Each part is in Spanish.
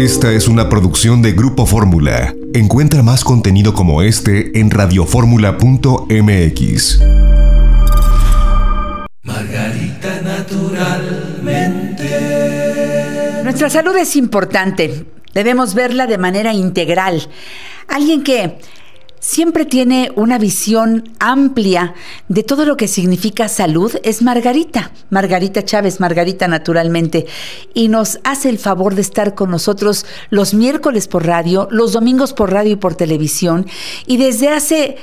Esta es una producción de Grupo Fórmula. Encuentra más contenido como este en radioformula.mx. Margarita naturalmente. Nuestra salud es importante. Debemos verla de manera integral. Alguien que siempre tiene una visión amplia de todo lo que significa salud es Margarita, Margarita Chávez, Margarita naturalmente, y nos hace el favor de estar con nosotros los miércoles por radio, los domingos por radio y por televisión, y desde hace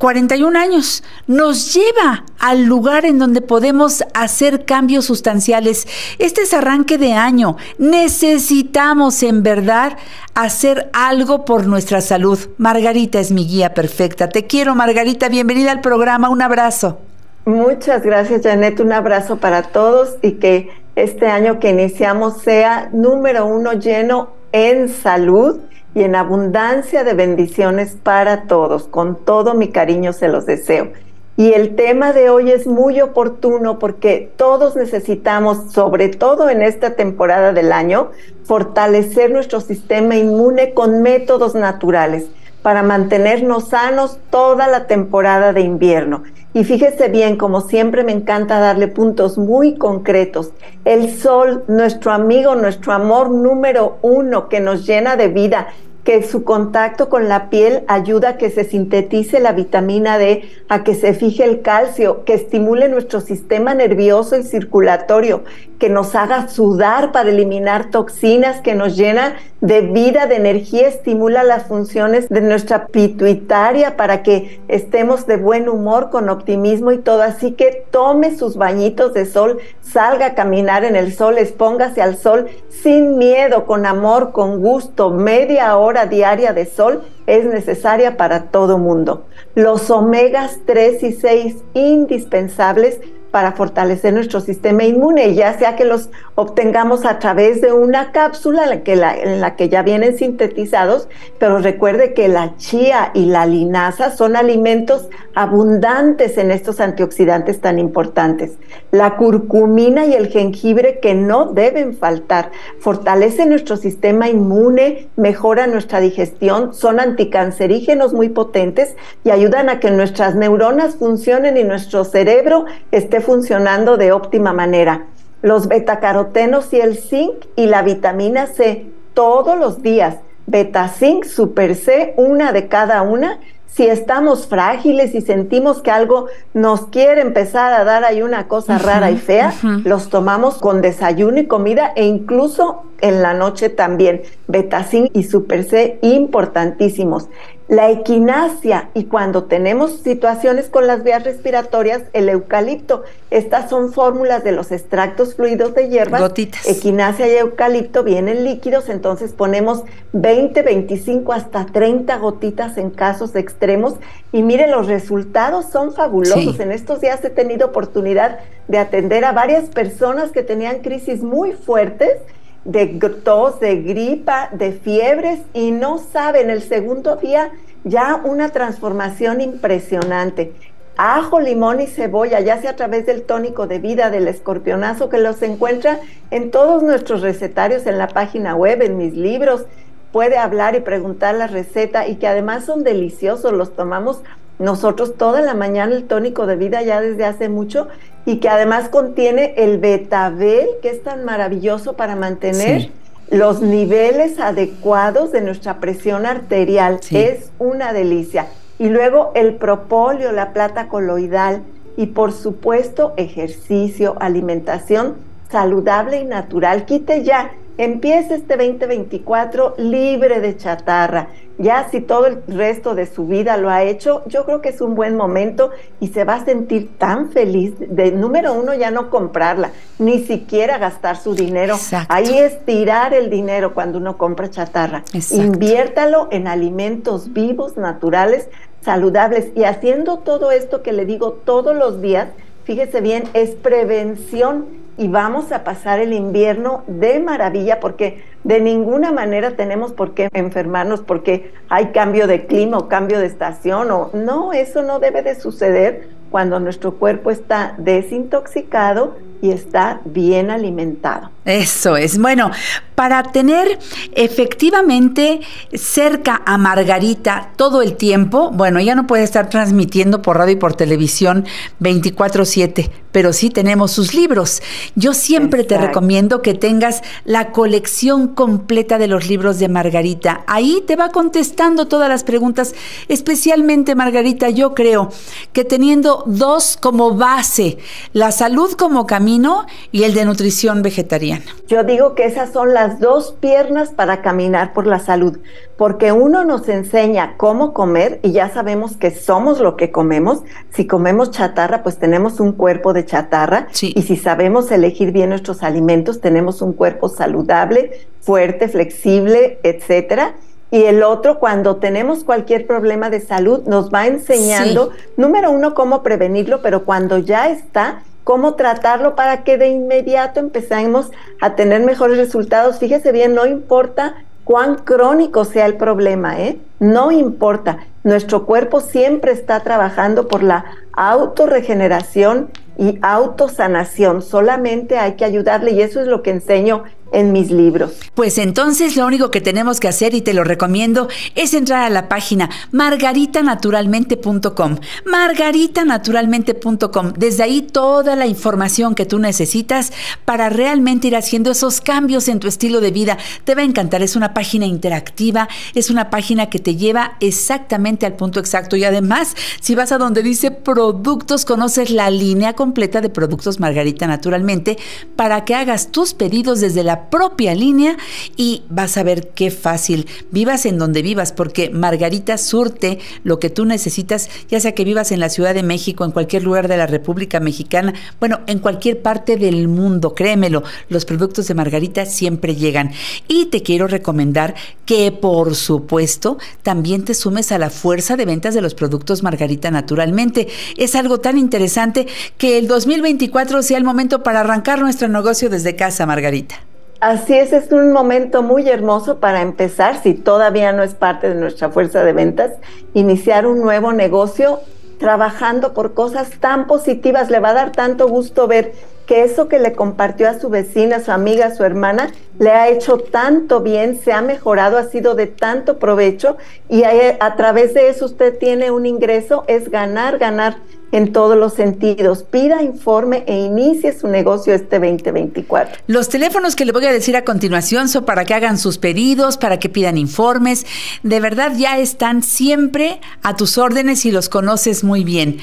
41 años, nos lleva al lugar en donde podemos hacer cambios sustanciales. Este es arranque de año. Necesitamos en verdad hacer algo por nuestra salud. Margarita es mi guía perfecta. Te quiero, Margarita. Bienvenida al programa. Un abrazo. Muchas gracias, Janet. Un abrazo para todos y que este año que iniciamos sea número uno lleno en salud y en abundancia de bendiciones para todos. Con todo mi cariño se los deseo. Y el tema de hoy es muy oportuno porque todos necesitamos, sobre todo en esta temporada del año, fortalecer nuestro sistema inmune con métodos naturales para mantenernos sanos toda la temporada de invierno. Y fíjese bien, como siempre me encanta darle puntos muy concretos. El sol, nuestro amigo, nuestro amor número uno que nos llena de vida, que su contacto con la piel ayuda a que se sintetice la vitamina D, a que se fije el calcio, que estimule nuestro sistema nervioso y circulatorio, que nos haga sudar para eliminar toxinas, que nos llena de vida, de energía, estimula las funciones de nuestra pituitaria para que estemos de buen humor, con optimismo y todo. Así que tome sus bañitos de sol, salga a caminar en el sol, expóngase al sol sin miedo, con amor, con gusto. Media hora diaria de sol es necesaria para todo mundo. Los omegas 3 y 6 indispensables para fortalecer nuestro sistema inmune, ya sea que los obtengamos a través de una cápsula en la, que en la que ya vienen sintetizados, pero recuerde que la chía y la linaza son alimentos abundantes en estos antioxidantes tan importantes. La curcumina y el jengibre que no deben faltar, fortalece nuestro sistema inmune, mejora nuestra digestión, son anticancerígenos muy potentes y ayudan a que nuestras neuronas funcionen y nuestro cerebro esté funcionando de óptima manera. Los betacarotenos y el zinc y la vitamina C todos los días. Beta zinc, super C, una de cada una. Si estamos frágiles y sentimos que algo nos quiere empezar a dar ahí una cosa rara y fea, los tomamos con desayuno y comida e incluso en la noche también. Betacin y Super C importantísimos. La equinacia y cuando tenemos situaciones con las vías respiratorias, el eucalipto. Estas son fórmulas de los extractos fluidos de hierbas. Gotitas. Equinacia y eucalipto vienen líquidos, entonces ponemos 20, 25 hasta 30 gotitas en casos extremos y mire, los resultados son fabulosos. En estos días he tenido oportunidad de atender a varias personas que tenían crisis muy fuertes de tos, de gripa, de fiebres y no saben, el segundo día ya una transformación impresionante. Ajo, limón y cebolla, ya sea a través del tónico de vida, del escorpionazo, que los encuentra en todos nuestros recetarios, en la página web, en mis libros. Puede hablar y preguntar la receta y que además son deliciosos, los tomamos nosotros toda la mañana el tónico de vida ya desde hace mucho y que además contiene el betabel, que es tan maravilloso para mantener los niveles adecuados de nuestra presión arterial. Es una delicia. Y luego el propóleo, la plata coloidal y por supuesto ejercicio, alimentación saludable y natural. Quite ya Empiece este 2024 libre de chatarra. Ya si todo el resto de su vida lo ha hecho, yo creo que es un buen momento y se va a sentir tan feliz de número uno ya no comprarla, ni siquiera gastar su dinero. Ahí es tirar el dinero cuando uno compra chatarra. Inviértalo en alimentos vivos, naturales, saludables y haciendo todo esto que le digo todos los días, fíjese bien, es prevención y vamos a pasar el invierno de maravilla porque de ninguna manera tenemos por qué enfermarnos porque hay cambio de clima o cambio de estación o no, eso no debe de suceder cuando nuestro cuerpo está desintoxicado, y está bien alimentado. Eso es. Bueno, para tener efectivamente cerca a Margarita todo el tiempo, bueno, ella no puede estar transmitiendo por radio y por televisión 24/7, pero sí tenemos sus libros. Yo siempre te recomiendo que tengas la colección completa de los libros de Margarita. Ahí te va contestando todas las preguntas, especialmente Margarita, yo creo que teniendo dos como base, la salud como camino y el de nutrición vegetariana. Yo digo que esas son las dos piernas para caminar por la salud, porque uno nos enseña cómo comer y ya sabemos que somos lo que comemos. Si comemos chatarra, pues tenemos un cuerpo de chatarra y si sabemos elegir bien nuestros alimentos, tenemos un cuerpo saludable, fuerte, flexible, etcétera. Y el otro, cuando tenemos cualquier problema de salud, nos va enseñando, número uno, cómo prevenirlo, pero cuando ya está, cómo tratarlo para que de inmediato empecemos a tener mejores resultados. Fíjese bien, no importa cuán crónico sea el problema, ¿eh? No importa. Nuestro cuerpo siempre está trabajando por la autorregeneración y autosanación. Solamente hay que ayudarle y eso es lo que enseño en mis libros. Pues entonces lo único que tenemos que hacer, y te lo recomiendo, es entrar a la página margaritanaturalmente.com. Margaritanaturalmente.com. Desde ahí toda la información que tú necesitas para realmente ir haciendo esos cambios en tu estilo de vida. Te va a encantar. Es una página interactiva, es una página que te lleva exactamente al punto exacto. Y además, si vas a donde dice productos, conoces la línea completa de productos Margarita Naturalmente para que hagas tus pedidos desde la propia línea y vas a ver qué fácil. Vivas en donde vivas, porque Margarita surte lo que tú necesitas, ya sea que vivas en la Ciudad de México, en cualquier lugar de la República Mexicana, bueno, en cualquier parte del mundo, créemelo, los productos de Margarita siempre llegan. Y te quiero recomendar que, por supuesto, también te sumes a la fuerza de ventas de los productos Margarita naturalmente. Es algo tan interesante que el 2024 sea el momento para arrancar nuestro negocio desde casa, Margarita. Así es, es un momento muy hermoso para empezar, si todavía no es parte de nuestra fuerza de ventas, iniciar un nuevo negocio trabajando por cosas tan positivas. Le va a dar tanto gusto ver que eso que le compartió a su vecina, a su amiga, a su hermana, le ha hecho tanto bien, se ha mejorado, ha sido de tanto provecho y a, través de eso usted tiene un ingreso, es ganar, ganar en todos los sentidos. Pida informe e inicie su negocio este 2024. Los teléfonos que le voy a decir a continuación son para que hagan sus pedidos, para que pidan informes. De verdad ya están siempre a tus órdenes y los conoces muy bien.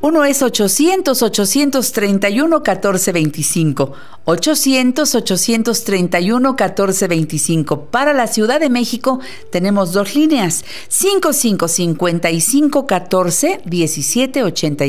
Uno es 800-831-1425. 800-831-1425. Para la Ciudad de México tenemos dos líneas. 5555-14-1785. 5555 14 17 85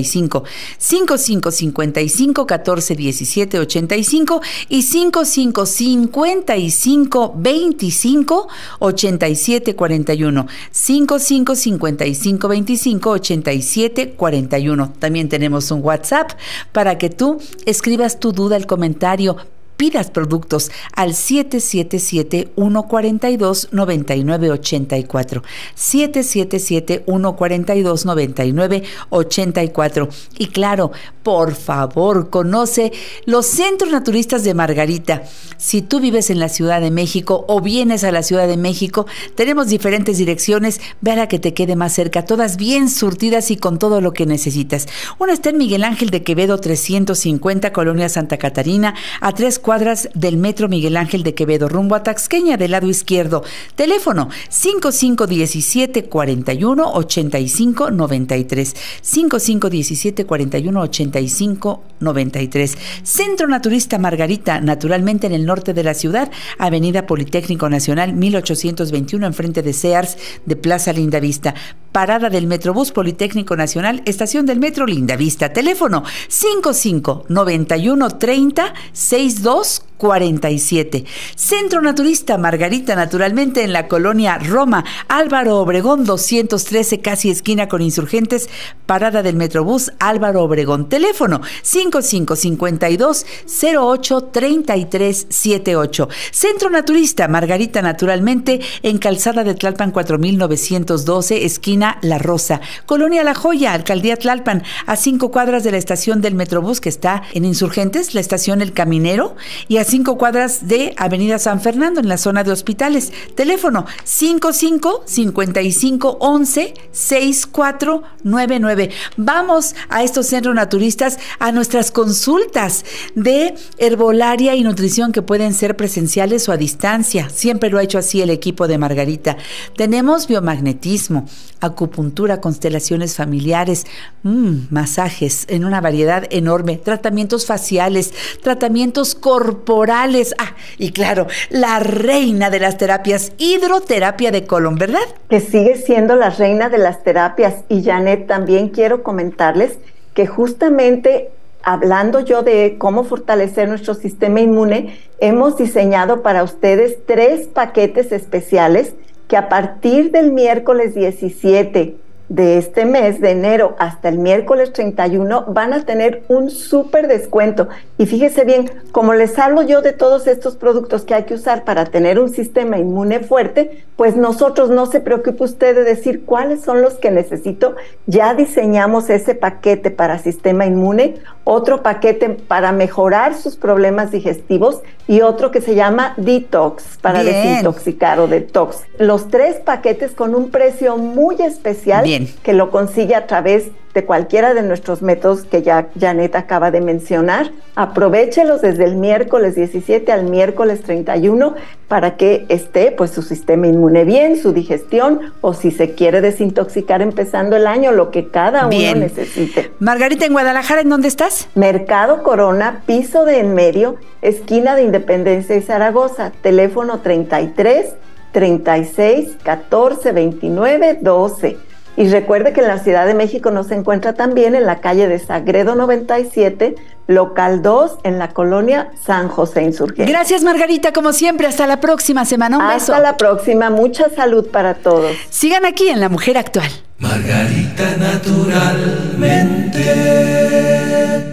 y 5555 25 87 41 5555 25 87 41 también tenemos un WhatsApp para que tú escribas tu duda el comentario pidas productos al 777-142-9984. 777-142-9984. Y claro, por favor, conoce los centros naturistas de Margarita. Si tú vives en la Ciudad de México o vienes a la Ciudad de México, tenemos diferentes direcciones. Ve a la que te quede más cerca, todas bien surtidas y con todo lo que necesitas. Una está en Miguel Ángel de Quevedo 350, Colonia Santa Catarina, a tres cuadras del Metro Miguel Ángel de Quevedo, rumbo a Taxqueña del lado izquierdo. Teléfono 5517 41 85 93. 5517 41 85 93. Centro Naturista Margarita, naturalmente en el norte de la ciudad, Avenida Politécnico Nacional 1821, enfrente de Sears de Plaza Lindavista. Parada del Metrobús Politécnico Nacional, estación del Metro Lindavista. Teléfono 55 91 30 62 47. Centro Naturista Margarita, naturalmente en la colonia Roma, Álvaro Obregón 213, casi esquina con insurgentes, parada del Metrobús Álvaro Obregón. Teléfono 5552 08 33 78. Centro Naturista Margarita, naturalmente en Calzada de Tlalpan 4912, esquina La Rosa, Colonia La Joya, Alcaldía Tlalpan, a cinco cuadras de la estación del Metrobús que está en Insurgentes, la estación El Caminero, y a cinco cuadras de Avenida San Fernando, en la zona de hospitales. Teléfono 55 55 11 6499. Vamos a estos centros naturistas a nuestras consultas de herbolaria y nutrición que pueden ser presenciales o a distancia. Siempre lo ha hecho así el equipo de Margarita. Tenemos biomagnetismo, acupuntura, constelaciones familiares, mmm, masajes en una variedad enorme, tratamientos faciales, tratamientos corporales. Ah, y claro, la reina de las terapias, hidroterapia de colon, ¿verdad? Que sigue siendo la reina de las terapias. Y Janet, también quiero comentarles que justamente hablando yo de cómo fortalecer nuestro sistema inmune, hemos diseñado para ustedes tres paquetes especiales que a partir del miércoles 17 de este mes de enero hasta el miércoles 31 van a tener un súper descuento. Y fíjese bien, como les hablo yo de todos estos productos que hay que usar para tener un sistema inmune fuerte, pues nosotros no se preocupe usted de decir cuáles son los que necesito. Ya diseñamos ese paquete para sistema inmune, otro paquete para mejorar sus problemas digestivos y otro que se llama detox para desintoxicar o detox. Los tres paquetes con un precio muy especial. Bien que lo consigue a través de cualquiera de nuestros métodos que ya Janet acaba de mencionar. Aprovechelos desde el miércoles 17 al miércoles 31 para que esté pues su sistema inmune bien, su digestión o si se quiere desintoxicar empezando el año, lo que cada uno necesite. Margarita, en Guadalajara, ¿en dónde estás? Mercado Corona, piso de en medio, esquina de Independencia y Zaragoza, teléfono 33 36 14 29 12 y recuerde que en la Ciudad de México nos encuentra también en la calle de Sagredo 97, local 2, en la colonia San José Insurgente. Gracias, Margarita, como siempre. Hasta la próxima semana. Un beso. Hasta la próxima. Mucha salud para todos. Sigan aquí en La Mujer Actual. Margarita naturalmente.